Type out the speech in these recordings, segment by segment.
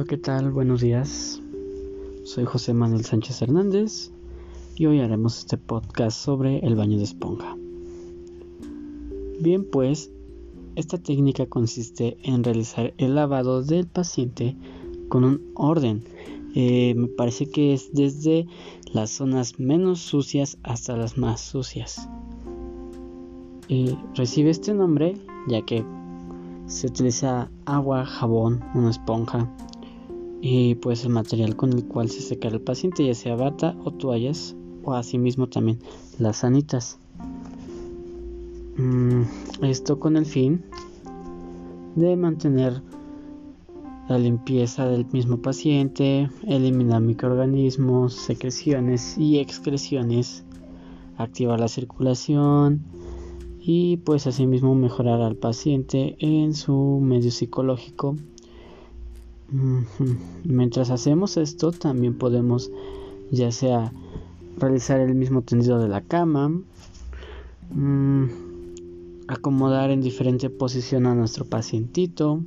Hola, ¿qué tal? Buenos días. Soy José Manuel Sánchez Hernández y hoy haremos este podcast sobre el baño de esponja. Bien, pues, esta técnica consiste en realizar el lavado del paciente con un orden. Eh, me parece que es desde las zonas menos sucias hasta las más sucias. Eh, recibe este nombre ya que se utiliza agua, jabón, una esponja y pues el material con el cual se seca el paciente, ya sea bata o toallas o asimismo también las sanitas. Mm, esto con el fin de mantener la limpieza del mismo paciente, eliminar microorganismos, secreciones y excreciones, activar la circulación y pues asimismo mejorar al paciente en su medio psicológico Mientras hacemos esto, también podemos ya sea realizar el mismo tendido de la cama, mm, acomodar en diferente posición a nuestro pacientito.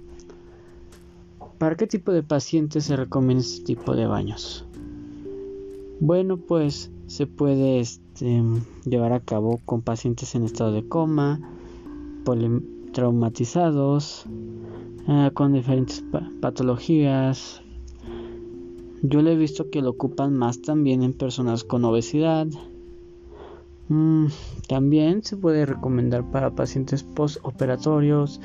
¿Para qué tipo de paciente se recomienda este tipo de baños? Bueno, pues se puede este, llevar a cabo con pacientes en estado de coma, traumatizados, eh, con diferentes patologías. Yo le he visto que lo ocupan más también en personas con obesidad. Mm, también se puede recomendar para pacientes postoperatorios.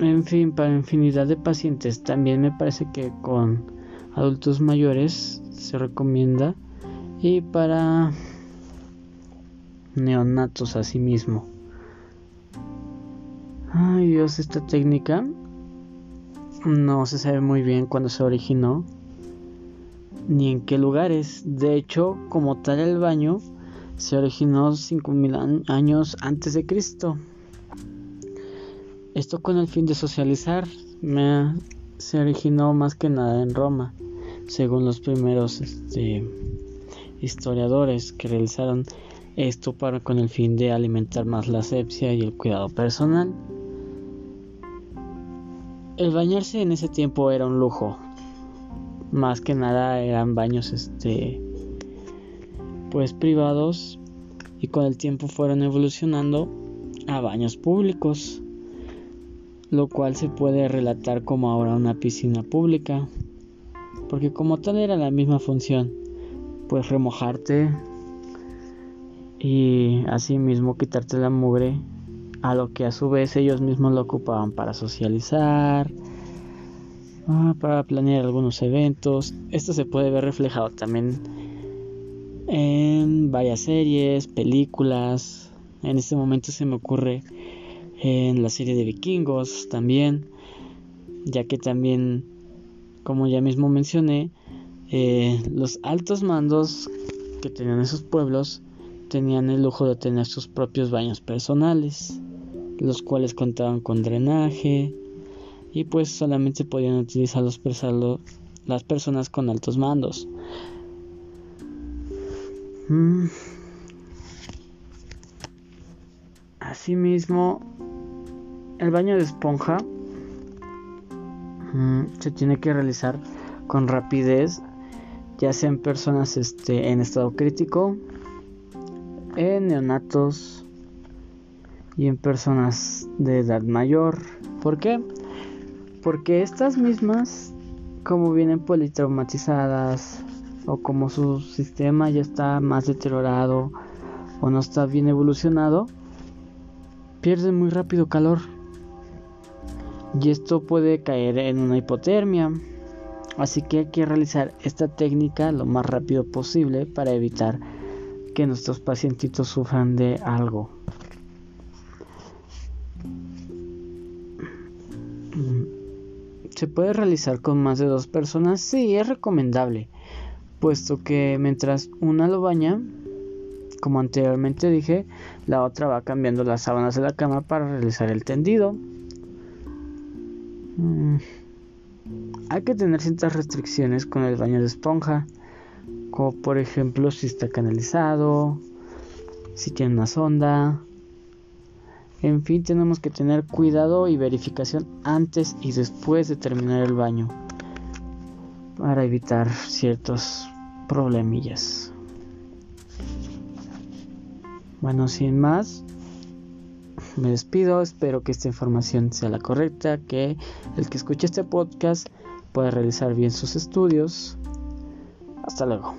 En fin, para infinidad de pacientes. También me parece que con adultos mayores se recomienda. Y para neonatos asimismo. Ay Dios, esta técnica no se sabe muy bien cuándo se originó ni en qué lugares. De hecho, como tal el baño se originó 5000 años antes de Cristo. Esto con el fin de socializar se originó más que nada en Roma, según los primeros este, historiadores que realizaron esto para con el fin de alimentar más la asepsia y el cuidado personal. El bañarse en ese tiempo era un lujo. Más que nada eran baños este pues privados y con el tiempo fueron evolucionando a baños públicos, lo cual se puede relatar como ahora una piscina pública, porque como tal era la misma función, pues remojarte y así mismo quitarte la mugre a lo que a su vez ellos mismos lo ocupaban para socializar, ah, para planear algunos eventos. Esto se puede ver reflejado también en varias series, películas. En este momento se me ocurre en la serie de vikingos también, ya que también, como ya mismo mencioné, eh, los altos mandos que tenían esos pueblos tenían el lujo de tener sus propios baños personales los cuales contaban con drenaje y pues solamente podían utilizarlos las personas con altos mandos. Mm. Asimismo, el baño de esponja mm, se tiene que realizar con rapidez, ya sean personas este, en estado crítico, en neonatos, y en personas de edad mayor. ¿Por qué? Porque estas mismas, como vienen politraumatizadas o como su sistema ya está más deteriorado o no está bien evolucionado, pierden muy rápido calor. Y esto puede caer en una hipotermia. Así que hay que realizar esta técnica lo más rápido posible para evitar que nuestros pacientitos sufran de algo. ¿Se puede realizar con más de dos personas? Sí, es recomendable, puesto que mientras una lo baña, como anteriormente dije, la otra va cambiando las sábanas de la cama para realizar el tendido. Mm, hay que tener ciertas restricciones con el baño de esponja, como por ejemplo si está canalizado, si tiene una sonda, En fin, tenemos que tener cuidado y verificación antes y después de terminar el baño para evitar ciertos problemillas. Bueno, sin más, me despido, espero que esta información sea la correcta, que el que escuche este podcast pueda realizar bien sus estudios. Hasta luego.